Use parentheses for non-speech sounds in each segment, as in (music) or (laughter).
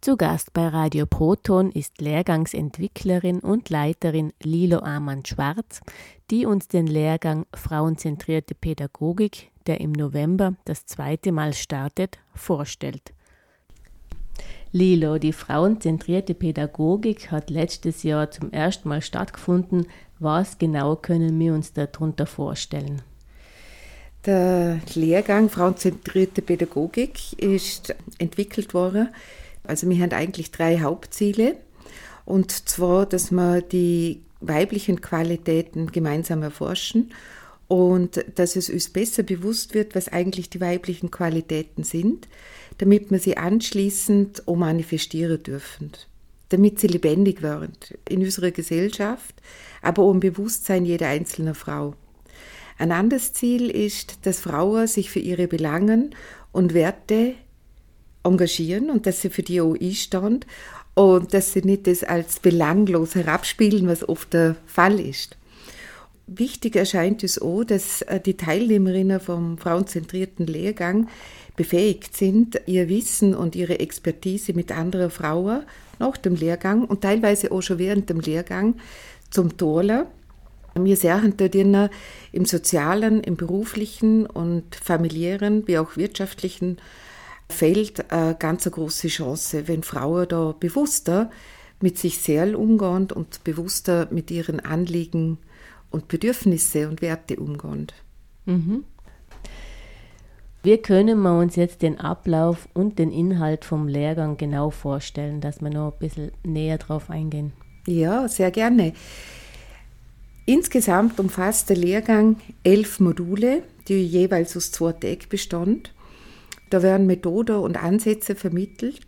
Zu Gast bei Radio Proton ist Lehrgangsentwicklerin und Leiterin Lilo Amann-Schwarz, die uns den Lehrgang Frauenzentrierte Pädagogik, der im November das zweite Mal startet, vorstellt. Lilo, die frauenzentrierte Pädagogik hat letztes Jahr zum ersten Mal stattgefunden. Was genau können wir uns darunter vorstellen? Der Lehrgang Frauenzentrierte Pädagogik ist entwickelt worden. Also wir haben eigentlich drei Hauptziele. Und zwar, dass wir die weiblichen Qualitäten gemeinsam erforschen und dass es uns besser bewusst wird, was eigentlich die weiblichen Qualitäten sind, damit wir sie anschließend auch manifestieren dürfen, damit sie lebendig werden in unserer Gesellschaft, aber auch im Bewusstsein jeder einzelnen Frau. Ein anderes Ziel ist, dass Frauen sich für ihre Belangen und Werte engagieren und dass sie für die auch einstehen und dass sie nicht das als belanglos herabspielen, was oft der Fall ist. Wichtig erscheint es auch, dass äh, die Teilnehmerinnen vom frauenzentrierten Lehrgang befähigt sind, ihr Wissen und ihre Expertise mit anderen Frauen nach dem Lehrgang und teilweise auch schon während dem Lehrgang zum Toller. Wir sehen dort im sozialen, im beruflichen und familiären wie auch wirtschaftlichen Feld eine ganz große Chance, wenn Frauen da bewusster mit sich selbst umgehen und bewusster mit ihren Anliegen und Bedürfnisse und Werte umgehen. Mhm. Wie können wir uns jetzt den Ablauf und den Inhalt vom Lehrgang genau vorstellen, dass wir noch ein bisschen näher drauf eingehen? Ja, sehr gerne. Insgesamt umfasst der Lehrgang elf Module, die jeweils aus zwei Tagen bestand. Da werden Methoden und Ansätze vermittelt,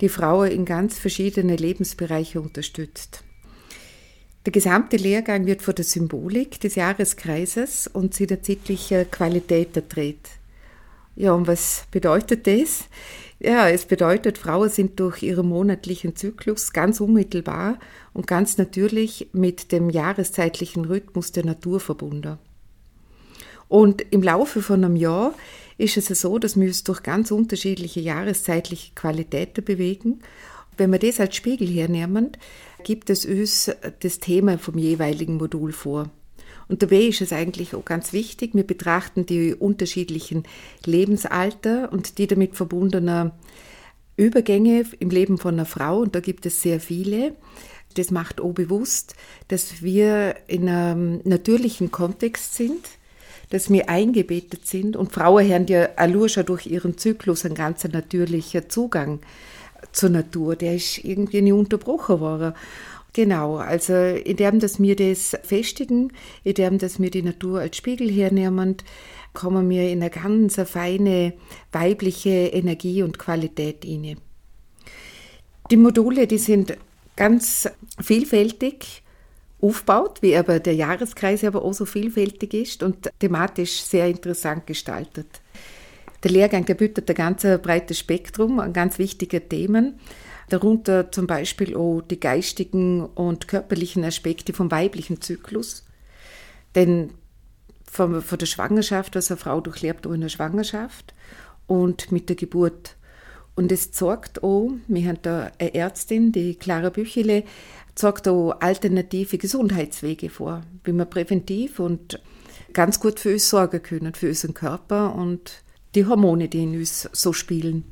die Frauen in ganz verschiedene Lebensbereiche unterstützt. Der gesamte Lehrgang wird von der Symbolik des Jahreskreises und seiner zeitlichen Qualität erträgt. Ja, und was bedeutet das? Ja, es bedeutet, Frauen sind durch ihren monatlichen Zyklus ganz unmittelbar und ganz natürlich mit dem jahreszeitlichen Rhythmus der Natur verbunden. Und im Laufe von einem Jahr ist es so, dass wir uns durch ganz unterschiedliche jahreszeitliche Qualitäten bewegen. Wenn wir das als Spiegel hernehmen, gibt es uns das Thema vom jeweiligen Modul vor. Und dabei ist es eigentlich auch ganz wichtig, wir betrachten die unterschiedlichen Lebensalter und die damit verbundenen Übergänge im Leben von einer Frau, und da gibt es sehr viele. Das macht auch bewusst, dass wir in einem natürlichen Kontext sind, dass wir eingebettet sind und Frauen haben ja auch schon durch ihren Zyklus einen ganz natürlichen Zugang zur Natur, der ist irgendwie nicht unterbrochen worden. Genau, also indem dass wir das festigen, indem dass wir die Natur als Spiegel hernehmen, kommen wir in eine ganz feine weibliche Energie und Qualität rein. Die Module, die sind ganz vielfältig aufgebaut, wie aber der Jahreskreis aber auch so vielfältig ist und thematisch sehr interessant gestaltet. Der Lehrgang, der bietet ein ganz breites Spektrum an ganz wichtigen Themen, darunter zum Beispiel auch die geistigen und körperlichen Aspekte vom weiblichen Zyklus. Denn von, von der Schwangerschaft, was eine Frau durchlebt, auch in der Schwangerschaft und mit der Geburt. Und es zeigt auch, wir haben da eine Ärztin, die Clara Büchele, zeigt auch alternative Gesundheitswege vor, wie man präventiv und ganz gut für uns sorgen können, für unseren Körper und die Hormone, die in uns so spielen.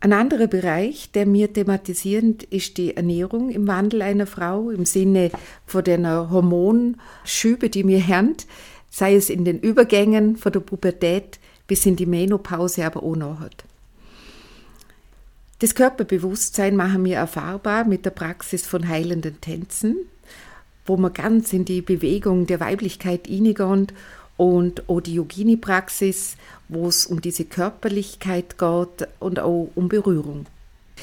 Ein anderer Bereich, der mir thematisiert, ist die Ernährung im Wandel einer Frau im Sinne von den Hormonschübe, die mir haben, sei es in den Übergängen von der Pubertät bis in die Menopause, aber auch nachher. Das Körperbewusstsein machen wir erfahrbar mit der Praxis von heilenden Tänzen, wo man ganz in die Bewegung der Weiblichkeit hineingehen und auch die Yogini-Praxis, wo es um diese Körperlichkeit geht und auch um Berührung.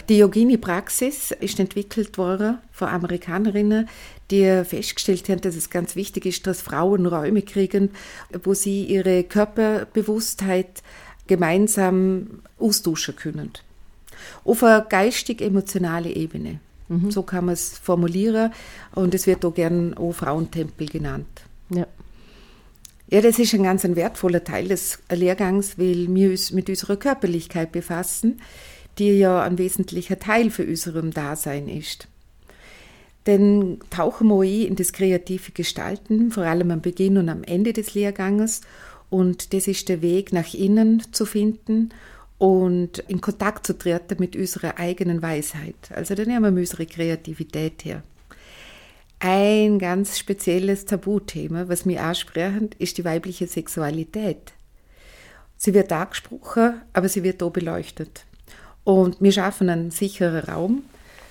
Die Yogini-Praxis ist entwickelt worden von Amerikanerinnen, die festgestellt haben, dass es ganz wichtig ist, dass Frauen Räume kriegen, wo sie ihre Körperbewusstheit gemeinsam austauschen können. Auf einer geistig-emotionalen Ebene. Mhm. So kann man es formulieren. Und es wird auch gern auch Frauentempel genannt. Ja. Ja, das ist ein ganz ein wertvoller Teil des Lehrgangs, weil wir uns mit unserer Körperlichkeit befassen. die ja ein wesentlicher Teil für unserem Dasein ist. Denn tauchen wir in das kreative Gestalten, vor allem am Beginn und am Ende des Lehrganges. Und das ist der Weg nach innen zu finden und in Kontakt zu treten mit unserer eigenen Weisheit. Also da nehmen wir unsere Kreativität her. Ein ganz spezielles Tabuthema, was mir ansprechend, ist die weibliche Sexualität. Sie wird angesprochen, aber sie wird auch beleuchtet. Und wir schaffen einen sicheren Raum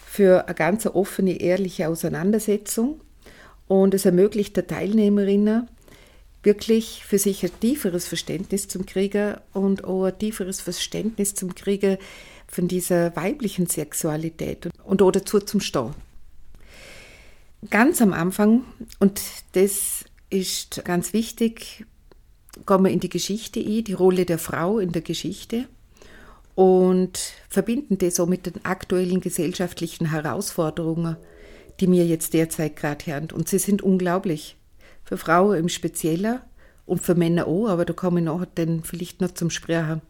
für eine ganz offene, ehrliche Auseinandersetzung. Und es ermöglicht der Teilnehmerinnen, wirklich für sich ein tieferes Verständnis zum Kriegen und auch ein tieferes Verständnis zum Kriegen von dieser weiblichen Sexualität und auch dazu zum Stehen. Ganz am Anfang, und das ist ganz wichtig, gehen wir in die Geschichte ein, die Rolle der Frau in der Geschichte und verbinden das so mit den aktuellen gesellschaftlichen Herausforderungen, die mir jetzt derzeit gerade hören. Und sie sind unglaublich. Für Frauen im Speziellen und für Männer auch, aber da komme ich nachher dann vielleicht noch zum Sprechen.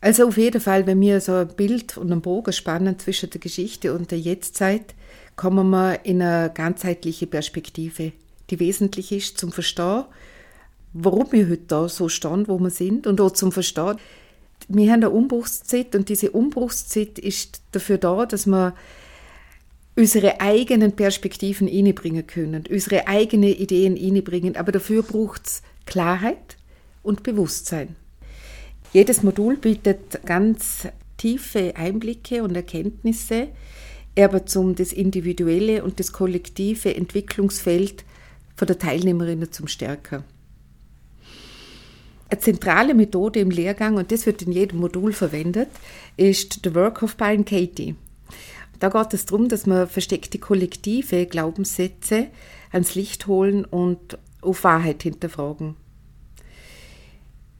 Also auf jeden Fall, wenn wir so ein Bild und einen Bogen spannen zwischen der Geschichte und der Jetztzeit, kommen wir in eine ganzheitliche Perspektive, die wesentlich ist zum Verstehen, warum wir heute da so stehen, wo wir sind und auch zum Verstehen, wir haben eine Umbruchszeit und diese Umbruchszeit ist dafür da, dass wir unsere eigenen Perspektiven einbringen können, unsere eigenen Ideen einbringen, aber dafür braucht es Klarheit und Bewusstsein. Jedes Modul bietet ganz tiefe Einblicke und Erkenntnisse, aber zum das individuelle und das kollektive Entwicklungsfeld von der Teilnehmerinnen zum Stärker. Eine zentrale Methode im Lehrgang, und das wird in jedem Modul verwendet, ist The Work of Byron Katie. Da geht es darum, dass man versteckte kollektive Glaubenssätze ans Licht holen und auf Wahrheit hinterfragen.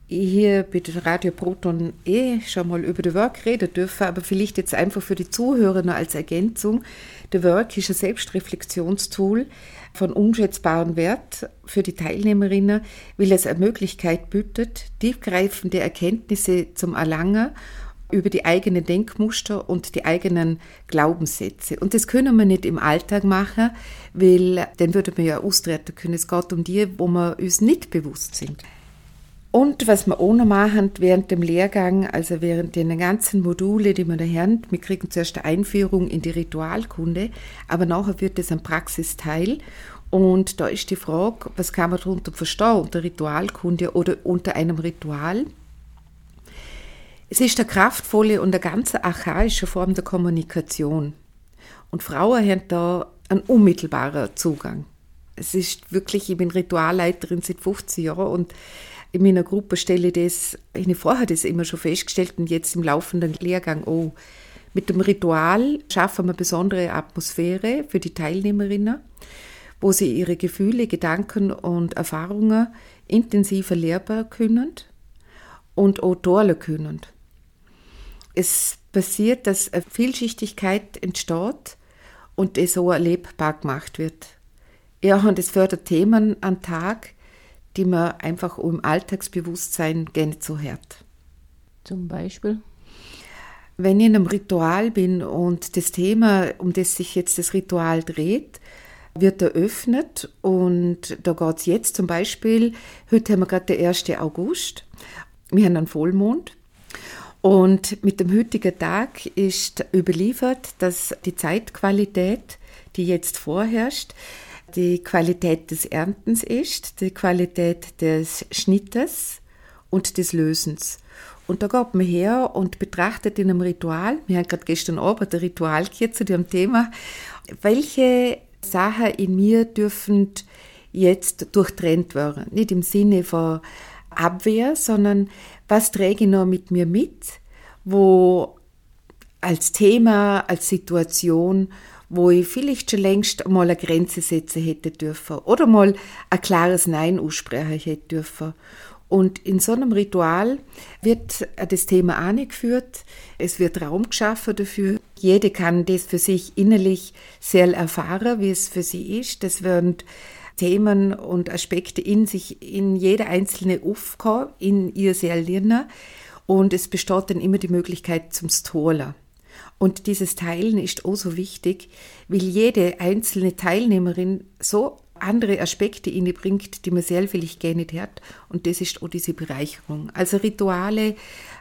Ich hier bei Radio Proton eh schon mal über The Work reden dürfen, aber vielleicht jetzt einfach für die Zuhörer noch als Ergänzung. The Work ist ein Selbstreflexionstool von unschätzbarem Wert für die Teilnehmerinnen, weil es eine Möglichkeit bietet, tiefgreifende Erkenntnisse zum Erlangen über die eigenen Denkmuster und die eigenen Glaubenssätze. Und das können wir nicht im Alltag machen, weil dann würde man ja austreten können. Es geht um die, wo wir uns nicht bewusst sind. Und was wir auch noch machen während dem Lehrgang, also während den ganzen Module, die wir da haben, wir kriegen zuerst eine Einführung in die Ritualkunde, aber nachher wird es ein Praxisteil. Und da ist die Frage, was kann man darunter verstehen, unter Ritualkunde oder unter einem Ritual? Es ist eine kraftvolle und eine ganz archaische Form der Kommunikation. Und Frauen haben da einen unmittelbaren Zugang. Es ist wirklich, ich bin Ritualleiterin seit 15 Jahren und in meiner Gruppe stelle ich das, ich habe vorher das immer schon festgestellt und jetzt im laufenden Lehrgang auch. Mit dem Ritual schaffen wir eine besondere Atmosphäre für die Teilnehmerinnen, wo sie ihre Gefühle, Gedanken und Erfahrungen intensiver lehrbar können und auch teilen können. Es passiert, dass eine Vielschichtigkeit entsteht und es so erlebbar gemacht wird. Ja, und es fördert Themen an Tag, die man einfach im Alltagsbewusstsein gerne so hört. Zum Beispiel? Wenn ich in einem Ritual bin und das Thema, um das sich jetzt das Ritual dreht, wird eröffnet und da geht es jetzt zum Beispiel, heute haben wir gerade den 1. August, wir haben einen Vollmond und mit dem heutigen Tag ist überliefert, dass die Zeitqualität, die jetzt vorherrscht, die Qualität des Erntens ist, die Qualität des Schnittes und des Lösens. Und da geht man her und betrachtet in einem Ritual, wir haben gerade gestern Abend ein Ritual hier zu dem Thema, welche Sachen in mir dürfen jetzt durchtrennt werden. Nicht im Sinne von Abwehr, sondern was träge ich noch mit mir mit, wo als Thema, als Situation, wo ich vielleicht schon längst mal eine Grenze setzen hätte dürfen oder mal ein klares Nein aussprechen hätte dürfen. Und in so einem Ritual wird das Thema angeführt, es wird Raum geschaffen dafür. Jede kann das für sich innerlich sehr erfahren, wie es für sie ist. Das werden Themen und Aspekte in sich, in jede einzelne aufkommen, in ihr sehr lernen. und es besteht dann immer die Möglichkeit zum Stola. Und dieses Teilen ist auch so wichtig, weil jede einzelne Teilnehmerin so andere Aspekte bringt, die man selber vielleicht gerne nicht hat. Und das ist auch diese Bereicherung. Also Rituale,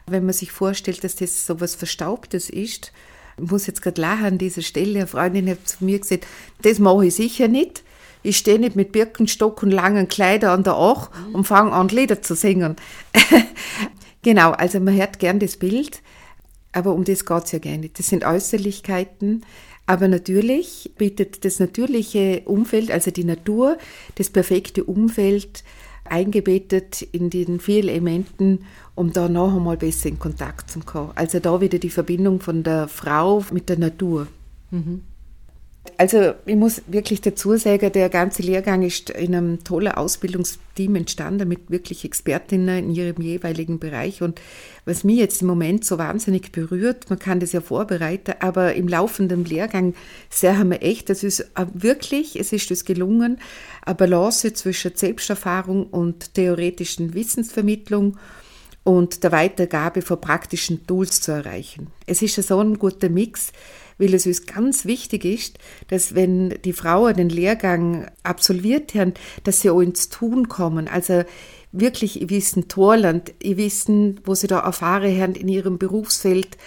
wenn man sich vorstellt, dass das so was Verstaubtes ist, ich muss jetzt gerade lachen an dieser Stelle. Eine Freundin hat zu mir gesagt, das mache ich sicher nicht. Ich stehe nicht mit Birkenstock und langen Kleidern an der Ach und fange an, Lieder zu singen. (laughs) genau, also man hört gern das Bild, aber um das geht es ja gar nicht. Das sind Äußerlichkeiten, aber natürlich bietet das natürliche Umfeld, also die Natur, das perfekte Umfeld, eingebettet in den vielen Elementen, um da noch einmal besser in Kontakt zu kommen. Also da wieder die Verbindung von der Frau mit der Natur. Mhm. Also ich muss wirklich dazu sagen, der ganze Lehrgang ist in einem tollen Ausbildungsteam entstanden mit wirklich Expertinnen in ihrem jeweiligen Bereich. Und was mich jetzt im Moment so wahnsinnig berührt, man kann das ja vorbereiten, aber im laufenden Lehrgang sehen wir echt, das ist wirklich, es ist uns gelungen, eine Balance zwischen Selbsterfahrung und theoretischen Wissensvermittlung und der Weitergabe von praktischen Tools zu erreichen. Es ist so ein guter Mix, weil es uns ganz wichtig ist, dass wenn die Frauen den Lehrgang absolviert haben, dass sie auch ins Tun kommen. Also wirklich ihr Wissen Torland, ihr Wissen, wo sie da erfahren haben in ihrem Berufsfeld,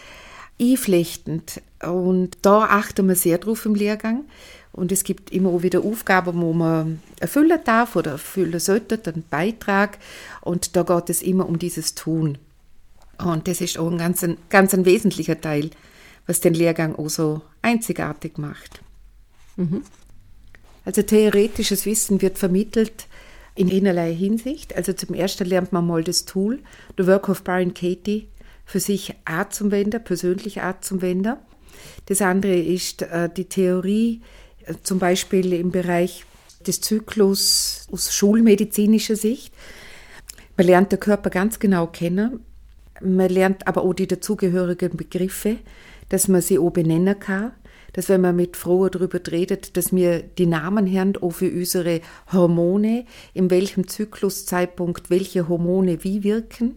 einflechtend. Und da achten wir sehr drauf im Lehrgang. Und es gibt immer auch wieder Aufgaben, wo man erfüllen darf oder erfüllen sollte, einen Beitrag. Und da geht es immer um dieses Tun. Und das ist auch ein ganz, ganz ein wesentlicher Teil was den Lehrgang auch so einzigartig macht. Mhm. Also theoretisches Wissen wird vermittelt in einerlei Hinsicht. Also zum ersten lernt man mal das Tool, The Work of Brian Katie, für sich Art zum Wender, persönlich Art zum Wender. Das andere ist äh, die Theorie, äh, zum Beispiel im Bereich des Zyklus aus schulmedizinischer Sicht. Man lernt den Körper ganz genau kennen. Man lernt aber auch die dazugehörigen Begriffe dass man sie auch benennen kann, dass wenn man mit Frauen darüber redet, dass wir die Namen haben auch für unsere Hormone, in welchem Zykluszeitpunkt welche Hormone wie wirken.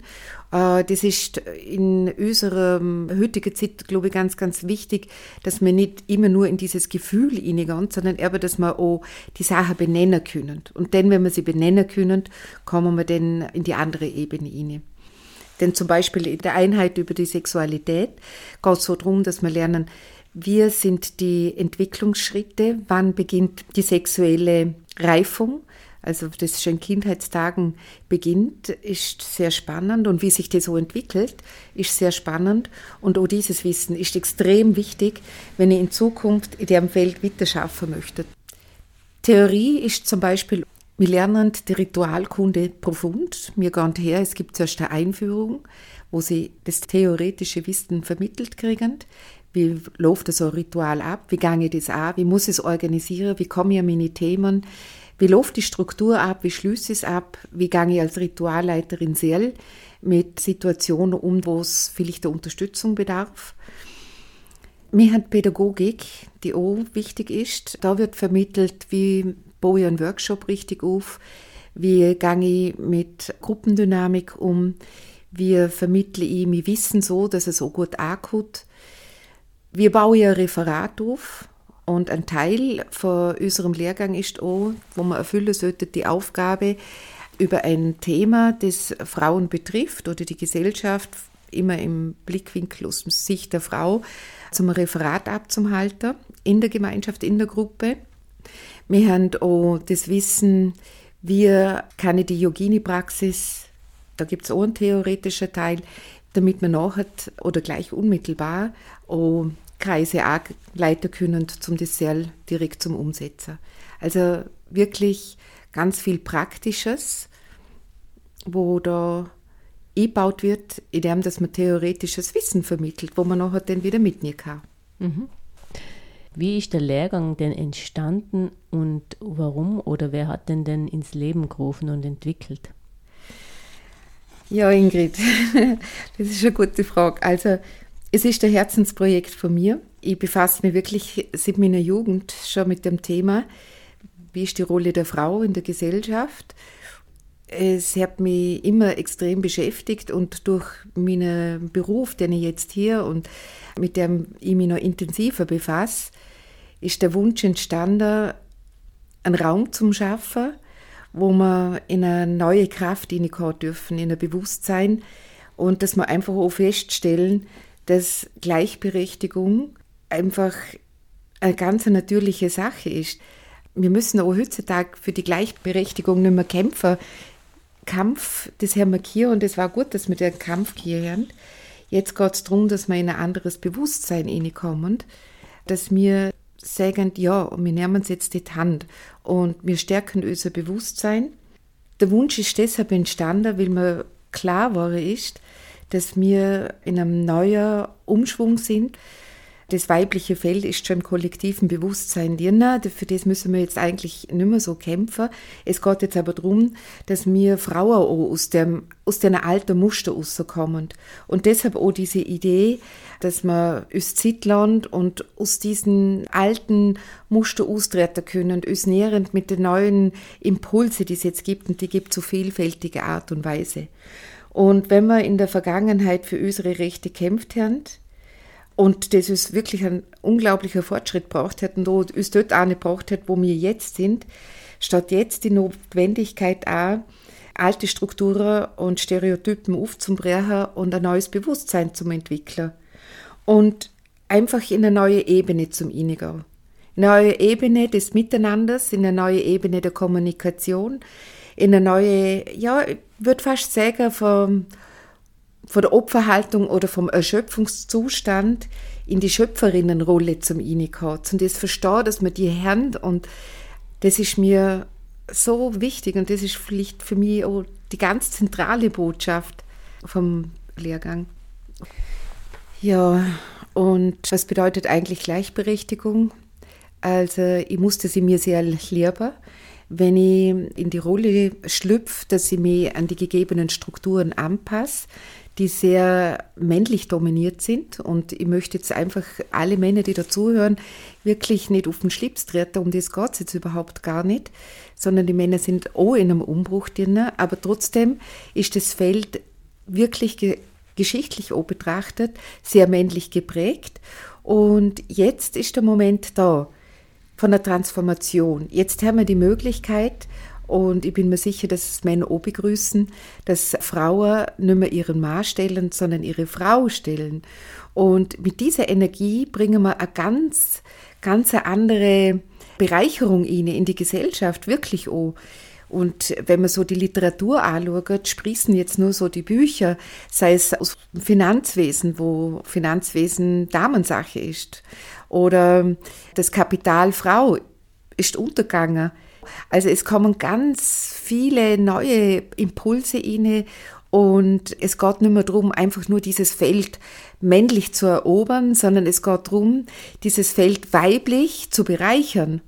Äh, das ist in unserer heutigen Zeit, glaube ich, ganz, ganz wichtig, dass wir nicht immer nur in dieses Gefühl hineingehen, sondern aber, dass wir auch die Sachen benennen können. Und dann, wenn wir sie benennen können, kommen wir dann in die andere Ebene hinein. Denn zum Beispiel in der Einheit über die Sexualität geht es so darum, dass wir lernen, wie sind die Entwicklungsschritte, wann beginnt die sexuelle Reifung, also das schon in Kindheitstagen beginnt, ist sehr spannend. Und wie sich das so entwickelt, ist sehr spannend. Und auch dieses Wissen ist extrem wichtig, wenn ich in Zukunft in dem Feld weiterschaffen möchte. Theorie ist zum Beispiel wir lernen die Ritualkunde profund. Wir gehen her, es gibt zuerst eine Einführung, wo sie das theoretische Wissen vermittelt kriegen. Wie läuft so ein Ritual ab? Wie gehe ich das an? Wie muss ich es organisieren? Wie komme ich an meine Themen? Wie läuft die Struktur ab? Wie schließe ich es ab? Wie gehe ich als Ritualleiterin sehr mit Situationen um, wo es vielleicht der Unterstützung bedarf? Wir haben Pädagogik, die auch wichtig ist. Da wird vermittelt, wie baue ich einen Workshop richtig auf, wie gehe ich mit Gruppendynamik um, wie vermittle ich mein Wissen so, dass es so gut ankommt. Wir bauen ein Referat auf und ein Teil von unserem Lehrgang ist auch, wo man erfüllen sollte, die Aufgabe, über ein Thema, das Frauen betrifft oder die Gesellschaft, immer im Blickwinkel aus Sicht der Frau, zum Referat abzuhalten in der Gemeinschaft, in der Gruppe. Wir haben auch das Wissen, wie kann ich die Yogini-Praxis, da gibt es auch einen theoretischen Teil, damit man nachher oder gleich unmittelbar auch Kreise leiten können, zum Dessert direkt zum Umsetzen. Also wirklich ganz viel Praktisches, wo da eingebaut wird, indem dass man theoretisches Wissen vermittelt, wo man nachher dann wieder mitnehmen kann. Mhm. Wie ist der Lehrgang denn entstanden und warum oder wer hat den denn ins Leben gerufen und entwickelt? Ja, Ingrid, (laughs) das ist eine gute Frage. Also, es ist ein Herzensprojekt von mir. Ich befasse mich wirklich seit meiner Jugend schon mit dem Thema, wie ist die Rolle der Frau in der Gesellschaft. Es hat mich immer extrem beschäftigt und durch meinen Beruf, den ich jetzt hier und mit dem ich mich noch intensiver befasse, ist der Wunsch entstanden, einen Raum zu schaffen, wo wir in eine neue Kraft hineinkommen dürfen, in ein Bewusstsein und dass wir einfach auch feststellen, dass Gleichberechtigung einfach eine ganz natürliche Sache ist. Wir müssen auch heutzutage für die Gleichberechtigung nicht mehr kämpfen. Kampf, das haben wir hier und es war gut, dass wir den Kampf hier haben. Jetzt geht es darum, dass wir in ein anderes Bewusstsein hineinkommen, dass wir sagen, ja, wir nehmen uns jetzt die Hand und wir stärken unser Bewusstsein. Der Wunsch ist deshalb entstanden, weil mir klar war ist, dass wir in einem neuen Umschwung sind, das weibliche Feld ist schon im kollektiven Bewusstsein drin. Für das müssen wir jetzt eigentlich nicht mehr so kämpfen. Es geht jetzt aber darum, dass wir Frauen auch aus dem, aus den alten Muster rauskommen. Und deshalb auch diese Idee, dass wir aus Zittland und aus diesen alten Muster austreten können, uns näherend mit den neuen Impulse, die es jetzt gibt, und die gibt so vielfältige Art und Weise. Und wenn wir in der Vergangenheit für unsere Rechte kämpft haben, und das ist wirklich ein unglaublicher Fortschritt braucht hat und uns dort auch nicht braucht hat, wo wir jetzt sind, statt jetzt die Notwendigkeit auch, alte Strukturen und Stereotypen aufzubrechen und ein neues Bewusstsein zu entwickeln. Und einfach in eine neue Ebene zum Innegau. In eine neue Ebene des Miteinanders, in eine neue Ebene der Kommunikation, in eine neue, ja, ich würde fast sagen, vom von der Opferhaltung oder vom Erschöpfungszustand in die Schöpferinnenrolle zum Reinkommen. Und das verstehe, dass man die Hand und das ist mir so wichtig und das ist vielleicht für mich auch die ganz zentrale Botschaft vom Lehrgang. Ja, und was bedeutet eigentlich Gleichberechtigung? Also ich musste sie mir sehr lernen, wenn ich in die Rolle schlüpfe, dass ich mich an die gegebenen Strukturen anpasse, die sehr männlich dominiert sind. Und ich möchte jetzt einfach alle Männer, die dazuhören, wirklich nicht auf den Schlips treten. Um das geht es jetzt überhaupt gar nicht. Sondern die Männer sind auch in einem Umbruch drin. Aber trotzdem ist das Feld wirklich ge geschichtlich auch betrachtet sehr männlich geprägt. Und jetzt ist der Moment da von der Transformation. Jetzt haben wir die Möglichkeit, und ich bin mir sicher, dass es Männer auch begrüßen, dass Frauen nicht mehr ihren Mann stellen, sondern ihre Frau stellen. Und mit dieser Energie bringen wir eine ganz, ganz andere Bereicherung in die Gesellschaft, wirklich auch. Und wenn man so die Literatur anschaut, sprießen jetzt nur so die Bücher, sei es aus dem Finanzwesen, wo Finanzwesen Damensache ist, oder das Kapital Frau ist untergegangen. Also es kommen ganz viele neue Impulse inne und es geht nicht mehr darum, einfach nur dieses Feld männlich zu erobern, sondern es geht darum, dieses Feld weiblich zu bereichern.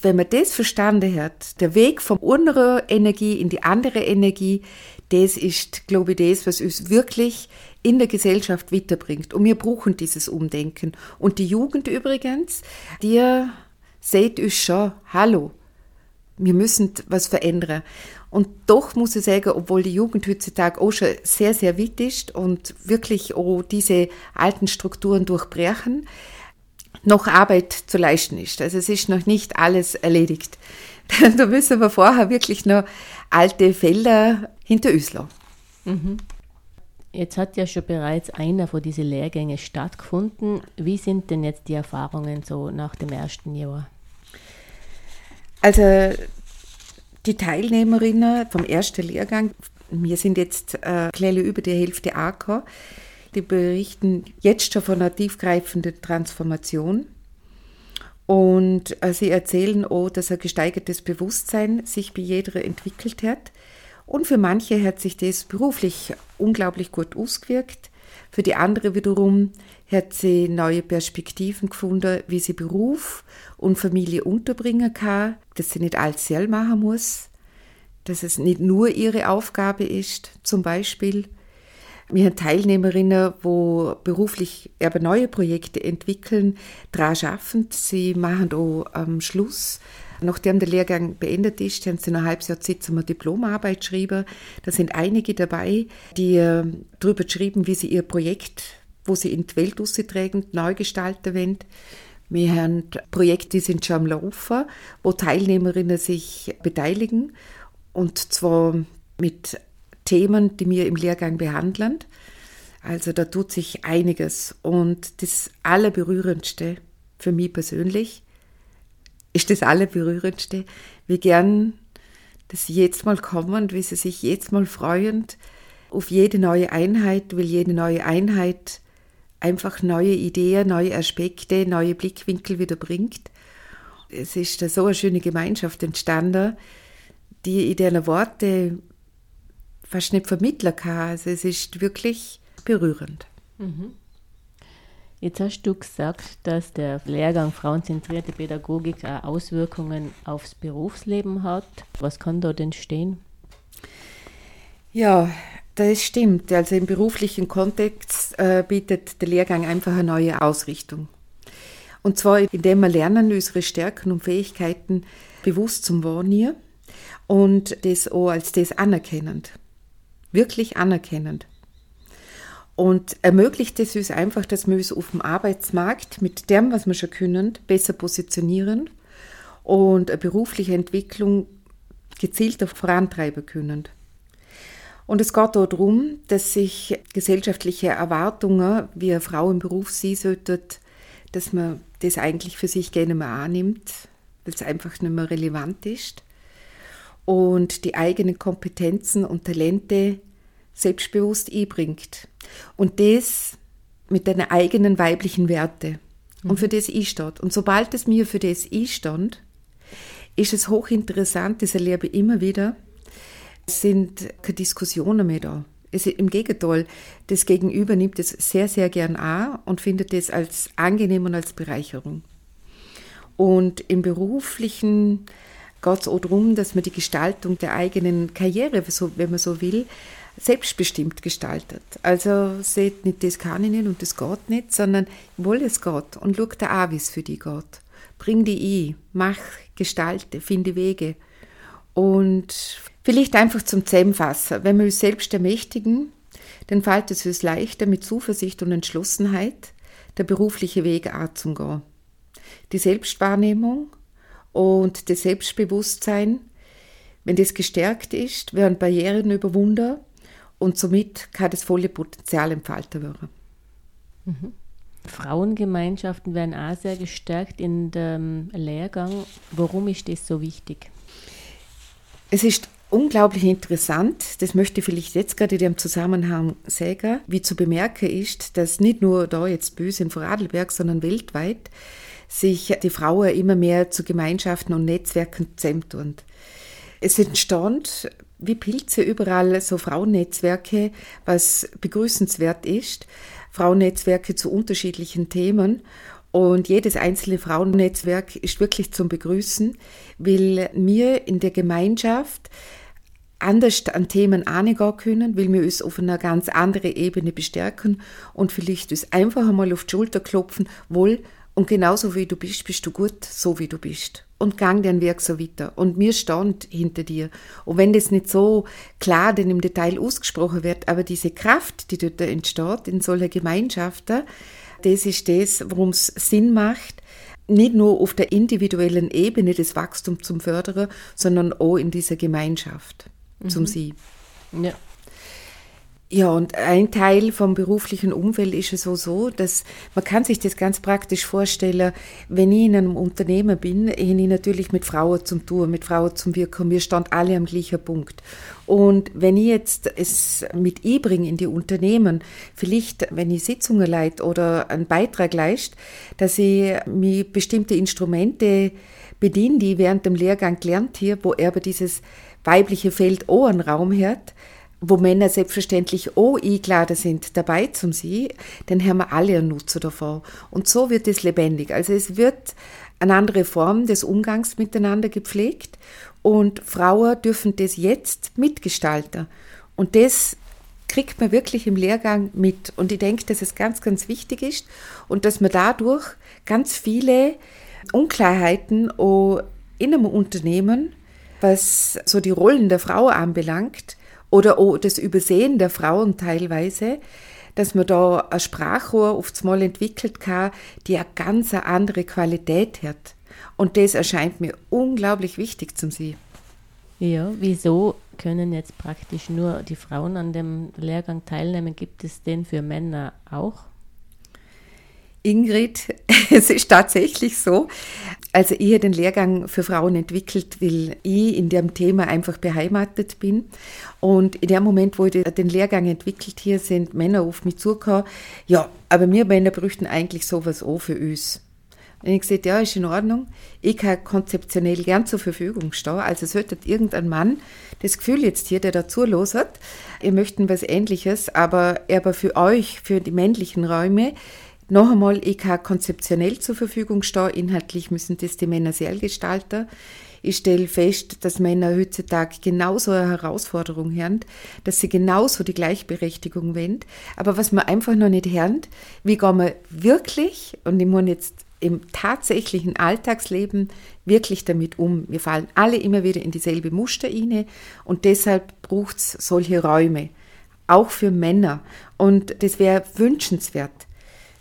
Wenn man das verstanden hat, der Weg von einer Energie in die andere Energie, das ist, glaube ich, das, was uns wirklich in der Gesellschaft weiterbringt. Und wir brauchen dieses Umdenken. Und die Jugend übrigens, die seht uns schon, hallo, wir müssen was verändern. Und doch muss ich sagen, obwohl die Jugend heutzutage auch schon sehr, sehr weit ist und wirklich auch diese alten Strukturen durchbrechen, noch Arbeit zu leisten ist. Also es ist noch nicht alles erledigt. (laughs) da müssen wir vorher wirklich noch alte Felder hinter uns lassen. Mhm. Jetzt hat ja schon bereits einer von diesen Lehrgängen stattgefunden. Wie sind denn jetzt die Erfahrungen so nach dem ersten Jahr? Also die Teilnehmerinnen vom ersten Lehrgang, wir sind jetzt äh, über die Hälfte AK, die berichten jetzt schon von einer tiefgreifenden Transformation. Und äh, sie erzählen auch, dass ein gesteigertes Bewusstsein sich bei jeder entwickelt hat. Und für manche hat sich das beruflich unglaublich gut ausgewirkt. Für die andere wiederum hat sie neue Perspektiven gefunden, wie sie Beruf und Familie unterbringen kann, dass sie nicht alles selber machen muss, dass es nicht nur ihre Aufgabe ist, zum Beispiel. Wir haben Teilnehmerinnen, wo beruflich aber neue Projekte entwickeln, daran schaffen. Sie machen auch am Schluss Nachdem der Lehrgang beendet ist, haben sie ein halbes Jahr Zeit eine Diplomarbeit geschrieben. Da sind einige dabei, die äh, darüber geschrieben, wie sie ihr Projekt, wo sie in die Welt austragen, neu gestalten wollen. Wir haben Projekte, die sind schon am Laufen, wo Teilnehmerinnen sich beteiligen und zwar mit Themen, die wir im Lehrgang behandeln. Also da tut sich einiges. Und das Allerberührendste für mich persönlich ist das Allerberührendste, wie gern dass sie jetzt mal kommen wie sie sich jetzt mal freuen auf jede neue Einheit, weil jede neue Einheit einfach neue Ideen, neue Aspekte, neue Blickwinkel wieder bringt. Es ist so eine schöne Gemeinschaft entstanden, die in diesen Worte fast nicht vermitteln kann. Also es ist wirklich berührend. Mhm. Jetzt hast du gesagt, dass der Lehrgang Frauenzentrierte Pädagogik auch Auswirkungen aufs Berufsleben hat. Was kann da denn stehen? Ja, das stimmt. Also im beruflichen Kontext äh, bietet der Lehrgang einfach eine neue Ausrichtung. Und zwar, indem wir lernen, unsere Stärken und Fähigkeiten bewusst zum Wahrnehmen und das auch als das anerkennend wirklich anerkennend. Und ermöglicht es uns einfach, dass wir uns auf dem Arbeitsmarkt mit dem, was wir schon können, besser positionieren und eine berufliche Entwicklung gezielter vorantreiben können. Und es geht auch darum, dass sich gesellschaftliche Erwartungen, wie eine Frau im Beruf sie sollte, dass man das eigentlich für sich gerne mal annimmt, weil es einfach nicht mehr relevant ist und die eigenen Kompetenzen und Talente selbstbewusst einbringt. Und das mit deinen eigenen weiblichen Werte. Und für das ich steht. Und sobald es mir für das ich stand, ist es hochinteressant, das erlebe ich immer wieder, sind keine Diskussionen mehr da. Es, Im Gegenteil, das Gegenüber nimmt es sehr, sehr gern an und findet es als angenehm und als Bereicherung. Und im beruflichen geht es auch darum, dass man die Gestaltung der eigenen Karriere, wenn man so will, selbstbestimmt gestaltet. Also seht nicht, das kann ich nicht und das geht nicht, sondern wohl es geht und schau da an, wie es für die geht. Bring die ein, mach, gestalte, finde Wege. Und vielleicht einfach zum Zusammenfassen, wenn wir uns selbst ermächtigen, dann fällt es uns leichter, mit Zuversicht und Entschlossenheit der berufliche Weg anzugehen. Die Selbstwahrnehmung und das Selbstbewusstsein, wenn das gestärkt ist, werden Barrieren überwunden und somit kann das volle Potenzial entfalten werden. Mhm. Frauengemeinschaften werden auch sehr gestärkt in dem Lehrgang. Warum ist das so wichtig? Es ist unglaublich interessant, das möchte ich vielleicht jetzt gerade in dem Zusammenhang sagen, wie zu bemerken ist, dass nicht nur da jetzt böse in Vorarlberg, sondern weltweit sich die Frauen immer mehr zu Gemeinschaften und Netzwerken zusammentun. Es entstand wie Pilze überall so Frauennetzwerke, was begrüßenswert ist. Frauennetzwerke zu unterschiedlichen Themen. Und jedes einzelne Frauennetzwerk ist wirklich zum Begrüßen, weil wir in der Gemeinschaft anders an Themen angehen können, weil wir uns auf einer ganz anderen Ebene bestärken und vielleicht uns einfach einmal auf die Schulter klopfen, wohl, und genauso wie du bist, bist du gut, so wie du bist und gang dein Werk so weiter. Und mir stand hinter dir. Und wenn das nicht so klar denn im Detail ausgesprochen wird, aber diese Kraft, die dort entsteht in solchen Gemeinschaften, das ist das, worum es Sinn macht, nicht nur auf der individuellen Ebene das Wachstum zum Fördern, sondern auch in dieser Gemeinschaft mhm. zum Sie. Ja. Ja, und ein Teil vom beruflichen Umfeld ist es so, so, dass man kann sich das ganz praktisch vorstellen, wenn ich in einem Unternehmen bin, habe ich natürlich mit Frauen zum Tun, mit Frauen zum Wirken. Wir standen alle am gleichen Punkt. Und wenn ich jetzt es mit einbringe in die Unternehmen, vielleicht, wenn ich Sitzungen leite oder einen Beitrag leiste, dass ich mir bestimmte Instrumente bediene, die ich während dem Lehrgang gelernt habe, wo er aber dieses weibliche Feld auch einen Raum hat, wo Männer selbstverständlich auch eingeladen sind, dabei zum Sie, dann haben wir alle einen Nutzen davon. Und so wird es lebendig. Also es wird eine andere Form des Umgangs miteinander gepflegt und Frauen dürfen das jetzt mitgestalten. Und das kriegt man wirklich im Lehrgang mit. Und ich denke, dass es ganz, ganz wichtig ist und dass man dadurch ganz viele Unklarheiten auch in einem Unternehmen, was so die Rollen der Frau anbelangt oder auch das Übersehen der Frauen teilweise, dass man da ein Sprachrohr aufs Mal entwickelt kann, die eine ganz andere Qualität hat. Und das erscheint mir unglaublich wichtig zum Sie. Ja, wieso können jetzt praktisch nur die Frauen an dem Lehrgang teilnehmen? Gibt es den für Männer auch? Ingrid, (laughs) es ist tatsächlich so. Also ich den Lehrgang für Frauen entwickelt, weil ich in dem Thema einfach beheimatet bin. Und in dem Moment, wo ich den Lehrgang entwickelt hier, sind Männer auf mich zugekommen. Ja, aber wir Männer bräuchten eigentlich sowas auch für uns. Und ich gesagt, ja, ist in Ordnung. Ich kann konzeptionell gern zur Verfügung stehen. Also sollte irgendein Mann das Gefühl jetzt hier, der dazu los hat, ihr möchten was Ähnliches, aber, aber für euch, für die männlichen Räume, noch einmal, ich kann konzeptionell zur Verfügung stehen, inhaltlich müssen das die Männer sehr gestalten. Ich stelle fest, dass Männer heutzutage genauso eine Herausforderung haben, dass sie genauso die Gleichberechtigung wollen. Aber was man einfach noch nicht hören, wie gehen wir wirklich, und ich meine jetzt im tatsächlichen Alltagsleben wirklich damit um. Wir fallen alle immer wieder in dieselbe Muster rein und deshalb braucht es solche Räume, auch für Männer. Und das wäre wünschenswert.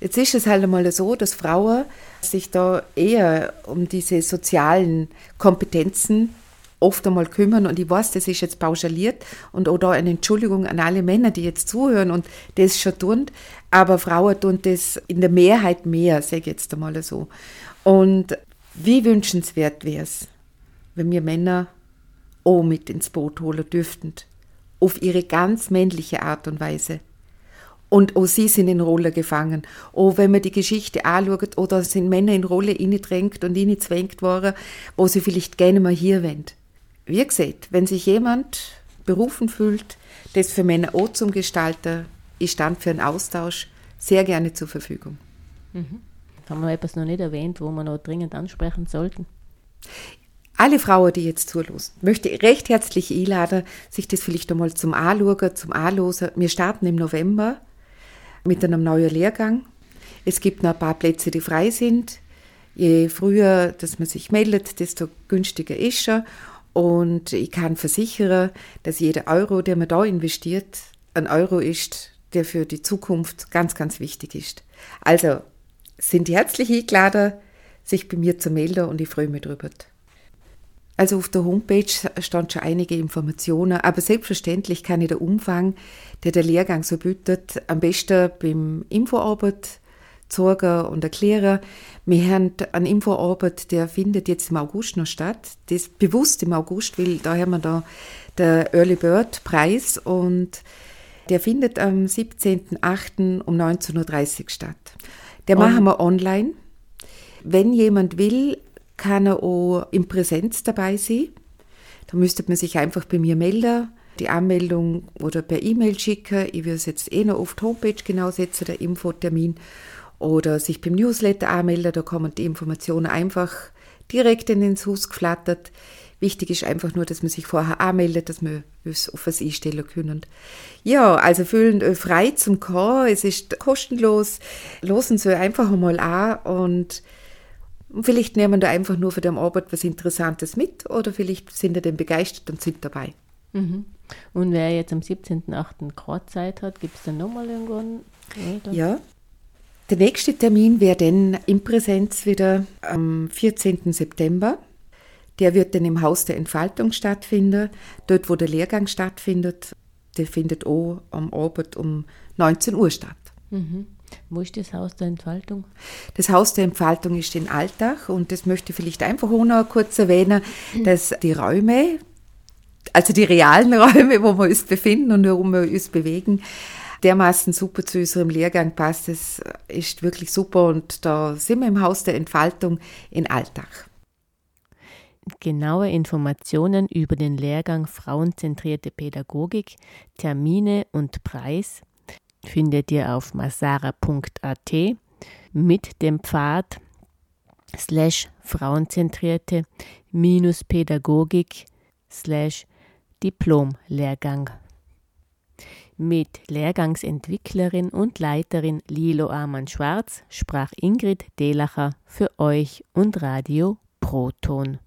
Jetzt ist es halt einmal so, dass Frauen sich da eher um diese sozialen Kompetenzen oft einmal kümmern und ich weiß, das ist jetzt pauschaliert und auch da eine Entschuldigung an alle Männer, die jetzt zuhören und das schon tun, aber Frauen tun das in der Mehrheit mehr, sage ich jetzt einmal so. Und wie wünschenswert wäre es, wenn wir Männer auch mit ins Boot holen dürften, auf ihre ganz männliche Art und Weise. Und auch sie sind in Rolle gefangen. Auch wenn man die Geschichte anschaut, oder sind Männer in Rolle drängt und zwängt worden, wo sie vielleicht gerne mal hier wollen. Wie gesagt, wenn sich jemand berufen fühlt, das für Männer auch zum Gestalter, ich stand für einen Austausch sehr gerne zur Verfügung. Mhm. Haben wir etwas noch nicht erwähnt, wo wir noch dringend ansprechen sollten? Alle Frauen, die jetzt zuhören, möchte ich recht herzlich einladen, sich das vielleicht einmal zum Anschauen, zum Anlosen. Wir starten im November mit einem neuen Lehrgang. Es gibt noch ein paar Plätze, die frei sind. Je früher, dass man sich meldet, desto günstiger ist er. Und ich kann versichern, dass jeder Euro, der man da investiert, ein Euro ist, der für die Zukunft ganz, ganz wichtig ist. Also sind herzlich eingeladen, sich bei mir zu melden und ich freue mich darüber. Also auf der Homepage stand schon einige Informationen, aber selbstverständlich kann ich den Umfang, der der Lehrgang so bietet, am besten beim Infoarbeit zeigen und erklären. Wir haben einen Infoarbeit, der findet jetzt im August noch statt. Das bewusst im August, weil da haben wir da der Early Bird Preis und der findet am 17.08. um 19.30 Uhr statt. Der machen wir online. Wenn jemand will, kann er auch in Präsenz dabei sein. Da müsste man sich einfach bei mir melden, die Anmeldung oder per E-Mail schicken. Ich will es jetzt eh noch auf die Homepage genau setzen, der Infotermin. Oder sich beim Newsletter anmelden, da kommen die Informationen einfach direkt in ins Haus geflattert. Wichtig ist einfach nur, dass man sich vorher anmeldet, dass wir uns auf was einstellen können. Ja, also fühlen euch frei zum Kommen. Es ist kostenlos. Losen Sie einfach einmal an und und vielleicht nehmen da einfach nur für die Arbeit was Interessantes mit oder vielleicht sind ihr dann begeistert und sind dabei. Mhm. Und wer jetzt am 17.8. gerade Zeit hat, gibt es dann nochmal irgendwann? Oder? Ja. Der nächste Termin wäre dann in Präsenz wieder am 14. September. Der wird dann im Haus der Entfaltung stattfinden, dort wo der Lehrgang stattfindet. Der findet auch am Abend um 19 Uhr statt. Mhm. Wo ist das Haus der Entfaltung? Das Haus der Entfaltung ist in Altach und das möchte ich vielleicht einfach auch noch kurz erwähnen, dass die Räume, also die realen (laughs) Räume, wo wir uns befinden und worum wir uns bewegen, dermaßen super zu unserem Lehrgang passt. Das ist wirklich super und da sind wir im Haus der Entfaltung in Altach. Genaue Informationen über den Lehrgang Frauenzentrierte Pädagogik, Termine und Preis findet ihr auf masara.at mit dem Pfad slash frauenzentrierte minus Pädagogik slash Diplomlehrgang. Mit Lehrgangsentwicklerin und Leiterin Lilo Amann-Schwarz sprach Ingrid Delacher für euch und Radio Proton.